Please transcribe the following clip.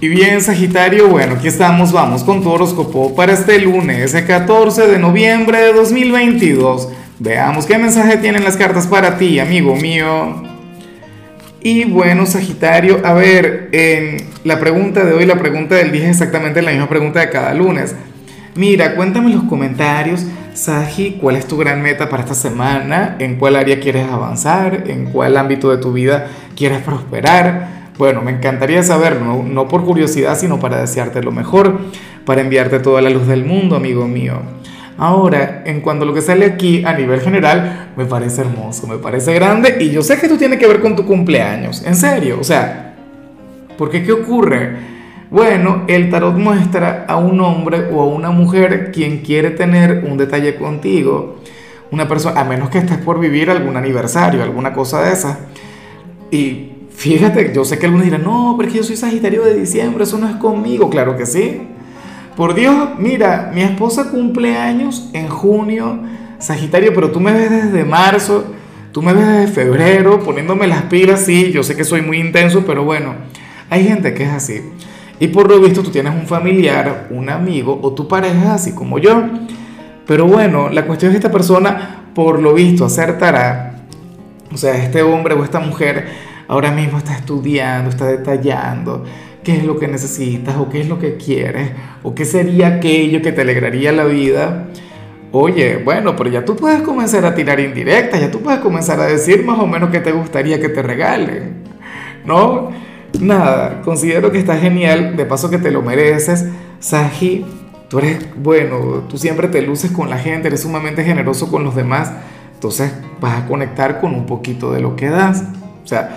Y bien, Sagitario, bueno, aquí estamos, vamos con tu horóscopo para este lunes, el 14 de noviembre de 2022. Veamos qué mensaje tienen las cartas para ti, amigo mío. Y bueno, Sagitario, a ver, en la pregunta de hoy, la pregunta del día es exactamente la misma pregunta de cada lunes. Mira, cuéntame en los comentarios, Sagi, cuál es tu gran meta para esta semana, en cuál área quieres avanzar, en cuál ámbito de tu vida quieres prosperar. Bueno, me encantaría saberlo, no, por curiosidad, sino para desearte lo mejor, para enviarte toda la luz del mundo, amigo mío. Ahora, en cuanto a lo que sale aquí a nivel general, me parece hermoso, me parece grande y yo sé que esto tiene que ver con tu cumpleaños, en serio, o sea, porque ¿qué ocurre? Bueno, el tarot muestra a un hombre o a una mujer quien quiere tener un detalle contigo, una persona, a menos que estés por vivir algún aniversario, alguna cosa de esa. Y Fíjate, yo sé que algunos dirán, no, pero es que yo soy Sagitario de diciembre, eso no es conmigo. Claro que sí. Por Dios, mira, mi esposa cumple años en junio, Sagitario, pero tú me ves desde marzo, tú me ves desde febrero, poniéndome las pilas, sí, yo sé que soy muy intenso, pero bueno, hay gente que es así. Y por lo visto tú tienes un familiar, un amigo o tu pareja así como yo. Pero bueno, la cuestión es que esta persona, por lo visto, acertará, o sea, este hombre o esta mujer, ahora mismo está estudiando, está detallando qué es lo que necesitas o qué es lo que quieres o qué sería aquello que te alegraría la vida. Oye, bueno, pero ya tú puedes comenzar a tirar indirectas, ya tú puedes comenzar a decir más o menos qué te gustaría que te regalen. ¿No? Nada, considero que está genial, de paso que te lo mereces. Saji, tú eres bueno, tú siempre te luces con la gente, eres sumamente generoso con los demás, entonces vas a conectar con un poquito de lo que das. O sea,